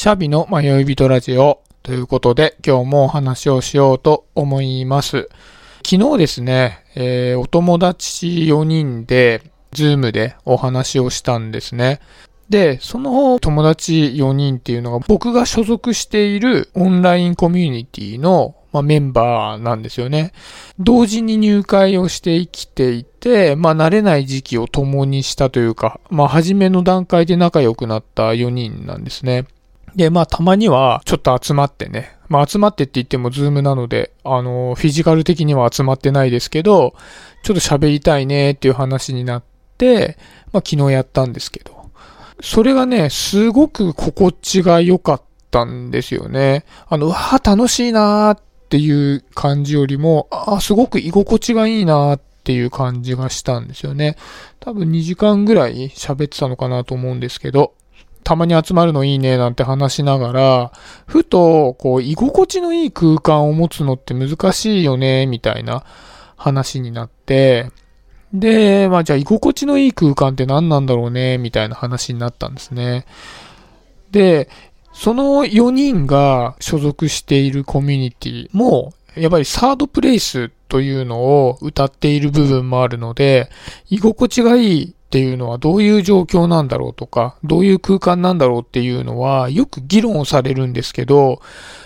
シャビの迷い人ラジオということで今日もお話をしようと思います。昨日ですね、えーお友達4人で、ズームでお話をしたんですね。で、その友達4人っていうのが僕が所属しているオンラインコミュニティの、まあ、メンバーなんですよね。同時に入会をして生きていて、まあ慣れない時期を共にしたというか、まあ初めの段階で仲良くなった4人なんですね。で、まあたまにはちょっと集まってね、まあ集まってって言ってもズームなので、あの、フィジカル的には集まってないですけど、ちょっと喋りたいねっていう話になって、まあ昨日やったんですけど、それがね、すごく心地が良かったんですよね。あの、うわー楽しいなーっていう感じよりも、あすごく居心地がいいなーっていう感じがしたんですよね。多分2時間ぐらい喋ってたのかなと思うんですけど、たまに集まるのいいねなんて話しながら、ふと、こう、居心地のいい空間を持つのって難しいよね、みたいな話になって、で、まあじゃあ居心地のいい空間って何なんだろうね、みたいな話になったんですね。で、その4人が所属しているコミュニティも、やっぱりサードプレイスというのを歌っている部分もあるので、居心地がいいっていうのはどういう状況なんだろうとか、どういう空間なんだろうっていうのはよく議論をされるんですけど、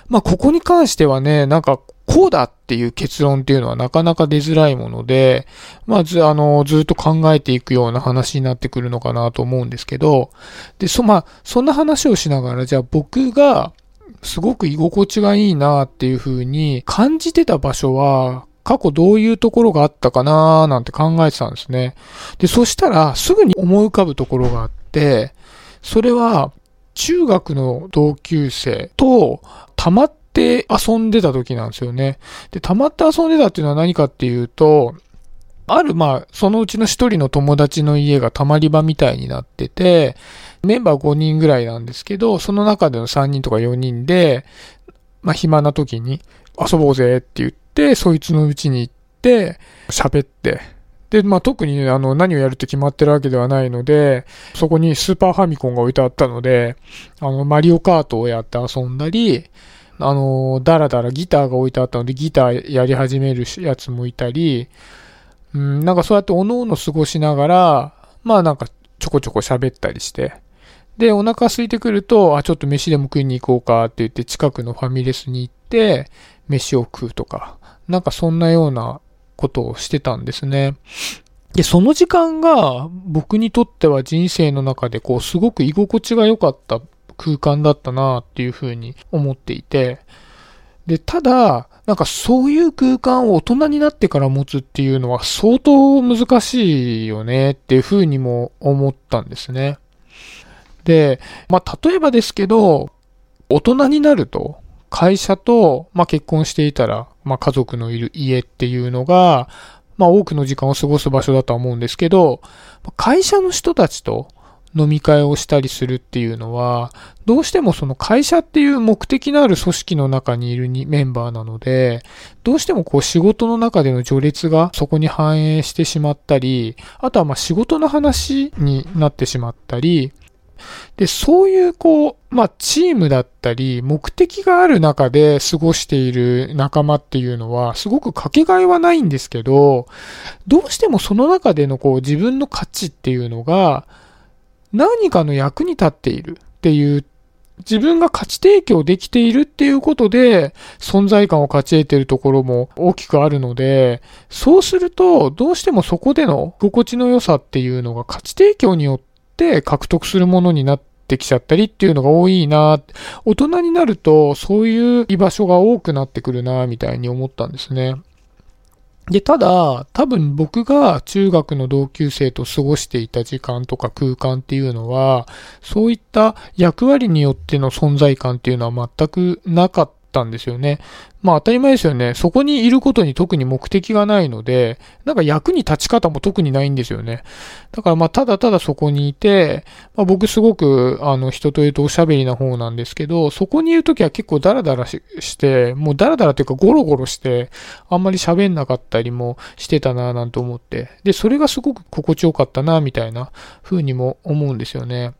まあここに関してはね、なんかこうだっていう結論っていうのはなかなか出づらいもので、まず、あの、ずっと考えていくような話になってくるのかなと思うんですけど、で、そ、まあ、そんな話をしながら、じゃあ僕がすごく居心地がいいなっていう風に感じてた場所は、過去どういうところがあったかなーなんて考えてたんですね。で、そしたらすぐに思い浮かぶところがあって、それは中学の同級生と溜まって遊んでた時なんですよね。で、溜まって遊んでたっていうのは何かっていうと、ある、まあ、そのうちの一人の友達の家が溜まり場みたいになってて、メンバー5人ぐらいなんですけど、その中での3人とか4人で、まあ、暇な時に遊ぼうぜって言って、そいつの家に行って、喋って、で、まあ、特にね、あの、何をやるって決まってるわけではないので、そこにスーパーファミコンが置いてあったので、あの、マリオカートをやって遊んだり、あの、だらだらギターが置いてあったので、ギターやり始めるやつもいたり、うん、なんかそうやっておのおの過ごしながら、まあなんかちょこちょこ喋ったりして、で、お腹空いてくると、あ、ちょっと飯でも食いに行こうかって言って近くのファミレスに行って、飯を食うとか、なんかそんなようなことをしてたんですね。で、その時間が僕にとっては人生の中でこうすごく居心地が良かった空間だったなっていうふうに思っていて、で、ただ、なんかそういう空間を大人になってから持つっていうのは相当難しいよねっていうふうにも思ったんですね。で、まあ例えばですけど、大人になると会社と、まあ、結婚していたら、まあ、家族のいる家っていうのが、まあ多くの時間を過ごす場所だとは思うんですけど、会社の人たちと飲み会をしたりするっていうのは、どうしてもその会社っていう目的のある組織の中にいるにメンバーなので、どうしてもこう仕事の中での序列がそこに反映してしまったり、あとはまあ仕事の話になってしまったり、で、そういうこう、まあチームだったり、目的がある中で過ごしている仲間っていうのは、すごくかけがえはないんですけど、どうしてもその中でのこう自分の価値っていうのが、何かの役に立っているっていう、自分が価値提供できているっていうことで、存在感を勝ち得ているところも大きくあるので、そうすると、どうしてもそこでの心地の良さっていうのが価値提供によって獲得するものになってきちゃったりっていうのが多いな、大人になるとそういう居場所が多くなってくるな、みたいに思ったんですね。で、ただ、多分僕が中学の同級生と過ごしていた時間とか空間っていうのは、そういった役割によっての存在感っていうのは全くなかったたんですよね。まあ当たり前ですよね。そこにいることに特に目的がないので、なんか役に立ち方も特にないんですよね。だからまあただただそこにいて、まあ、僕すごくあの人と言うとおしゃべりな方なんですけど、そこにいるときは結構ダラダラして、もうダラダラっていうかゴロゴロして、あんまり喋んなかったりもしてたなぁなんて思って。で、それがすごく心地よかったなみたいな風にも思うんですよね。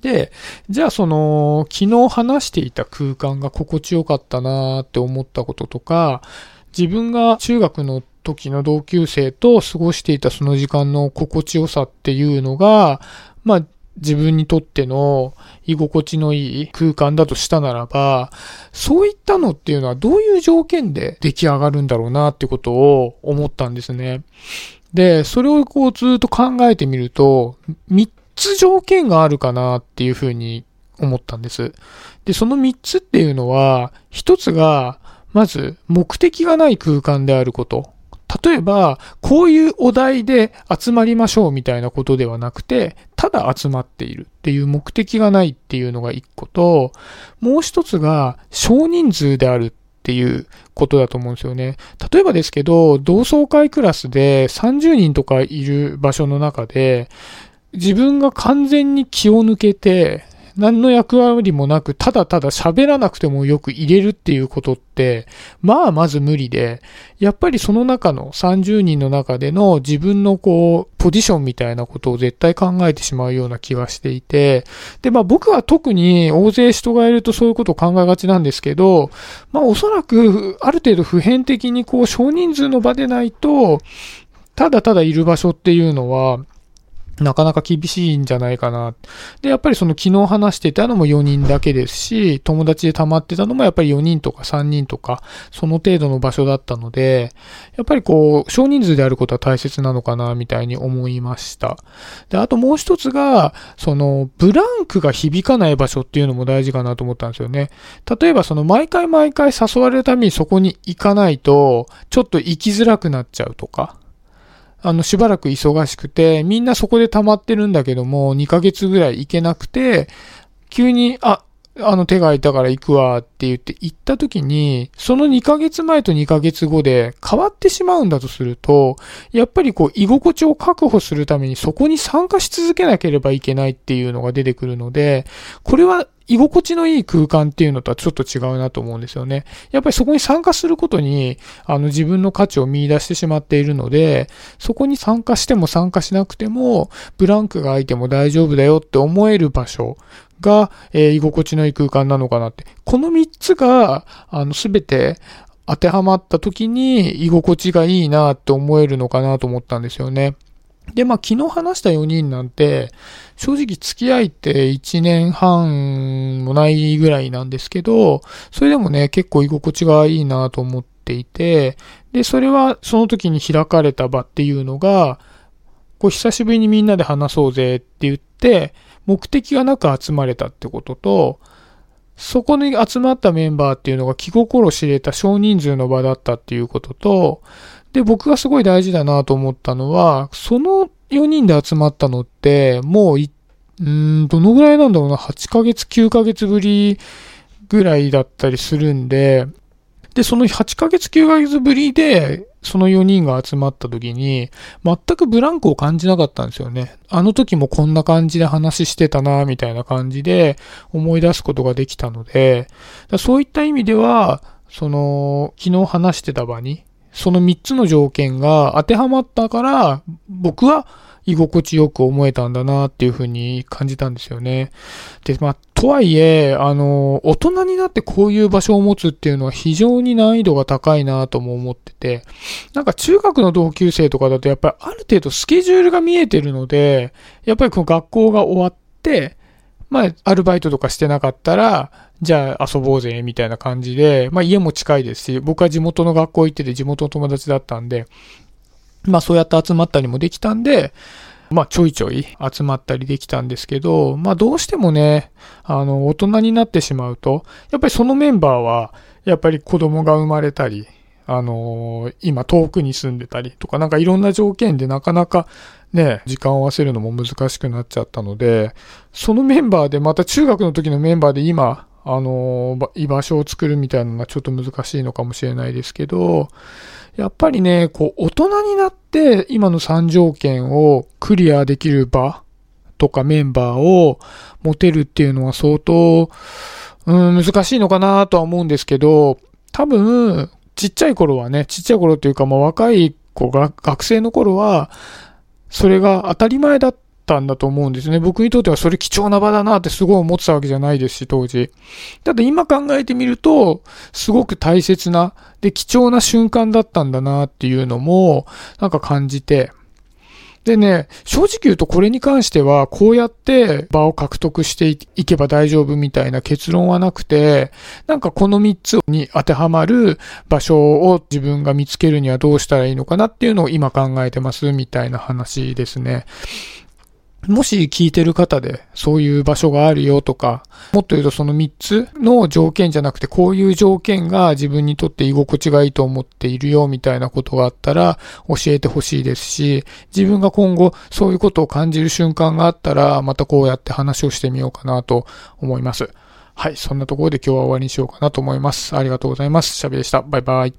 で、じゃあその、昨日話していた空間が心地よかったなーって思ったこととか、自分が中学の時の同級生と過ごしていたその時間の心地よさっていうのが、まあ自分にとっての居心地のいい空間だとしたならば、そういったのっていうのはどういう条件で出来上がるんだろうなってことを思ったんですね。で、それをこうずっと考えてみると、3つ条件があるかなっていうふうに思ったんです。で、その3つっていうのは、1つが、まず目的がない空間であること。例えば、こういうお題で集まりましょうみたいなことではなくて、ただ集まっているっていう目的がないっていうのが一個と、もう一つが少人数であるっていうことだと思うんですよね。例えばですけど、同窓会クラスで30人とかいる場所の中で、自分が完全に気を抜けて、何の役割もなく、ただただ喋らなくてもよく入れるっていうことって、まあまず無理で、やっぱりその中の30人の中での自分のこう、ポジションみたいなことを絶対考えてしまうような気がしていて、で、まあ僕は特に大勢人がいるとそういうことを考えがちなんですけど、まあおそらくある程度普遍的にこう少人数の場でないと、ただただいる場所っていうのは、なかなか厳しいんじゃないかな。で、やっぱりその昨日話してたのも4人だけですし、友達で溜まってたのもやっぱり4人とか3人とか、その程度の場所だったので、やっぱりこう、少人数であることは大切なのかな、みたいに思いました。で、あともう一つが、その、ブランクが響かない場所っていうのも大事かなと思ったんですよね。例えばその、毎回毎回誘われるためにそこに行かないと、ちょっと行きづらくなっちゃうとか。あの、しばらく忙しくて、みんなそこで溜まってるんだけども、2ヶ月ぐらい行けなくて、急に、あ、あの手が空いたから行くわって言って行った時に、その2ヶ月前と2ヶ月後で変わってしまうんだとすると、やっぱりこう居心地を確保するためにそこに参加し続けなければいけないっていうのが出てくるので、これは居心地のいい空間っていうのとはちょっと違うなと思うんですよね。やっぱりそこに参加することに、あの自分の価値を見出してしまっているので、そこに参加しても参加しなくても、ブランクが空いても大丈夫だよって思える場所が、えー、居心地のいい空間なのかなって。この3つが、あの、すべて当てはまった時に居心地がいいなって思えるのかなと思ったんですよね。で、まあ、昨日話した4人なんて、正直付き合いって1年半もないぐらいなんですけど、それでもね、結構居心地がいいなと思っていて、で、それはその時に開かれた場っていうのが、こう久しぶりにみんなで話そうぜって言って、目的がなく集まれたってことと、そこに集まったメンバーっていうのが気心知れた少人数の場だったっていうことと、で、僕がすごい大事だなと思ったのは、その4人で集まったのって、もうい、うん、どのぐらいなんだろうな、8ヶ月、9ヶ月ぶりぐらいだったりするんで、で、その8ヶ月、9ヶ月ぶりで、その4人が集まった時に、全くブランクを感じなかったんですよね。あの時もこんな感じで話してたな、みたいな感じで思い出すことができたので、そういった意味では、その、昨日話してた場に、その3つの条件が当てはまったから、僕は居心地よく思えたんだなっていうふうに感じたんですよね。で、まあ、とはいえ、あの、大人になってこういう場所を持つっていうのは非常に難易度が高いなとも思ってて、なんか中学の同級生とかだとやっぱりある程度スケジュールが見えてるので、やっぱりこの学校が終わって、まあ、アルバイトとかしてなかったら、じゃあ遊ぼうぜ、みたいな感じで、まあ家も近いですし、僕は地元の学校行ってて地元の友達だったんで、まあそうやって集まったりもできたんで、まあちょいちょい集まったりできたんですけど、まあどうしてもね、あの、大人になってしまうと、やっぱりそのメンバーは、やっぱり子供が生まれたり、あのー、今遠くに住んでたりとか、なんかいろんな条件でなかなかね、時間を合わせるのも難しくなっちゃったので、そのメンバーで、また中学の時のメンバーで今、あのー、居場所を作るみたいなのがちょっと難しいのかもしれないですけど、やっぱりね、こう、大人になって今の3条件をクリアできる場とかメンバーを持てるっていうのは相当、うん、難しいのかなとは思うんですけど、多分、ちっちゃい頃はね、ちっちゃい頃っていうか、まあ若い子が、学生の頃は、それが当たり前だったんだと思うんですね。僕にとってはそれ貴重な場だなってすごい思ってたわけじゃないですし、当時。ただ今考えてみると、すごく大切な、で、貴重な瞬間だったんだなっていうのも、なんか感じて、でね、正直言うとこれに関しては、こうやって場を獲得していけば大丈夫みたいな結論はなくて、なんかこの3つに当てはまる場所を自分が見つけるにはどうしたらいいのかなっていうのを今考えてますみたいな話ですね。もし聞いてる方でそういう場所があるよとか、もっと言うとその3つの条件じゃなくてこういう条件が自分にとって居心地がいいと思っているよみたいなことがあったら教えてほしいですし、自分が今後そういうことを感じる瞬間があったらまたこうやって話をしてみようかなと思います。はい、そんなところで今日は終わりにしようかなと思います。ありがとうございます。シャビでした。バイバイ。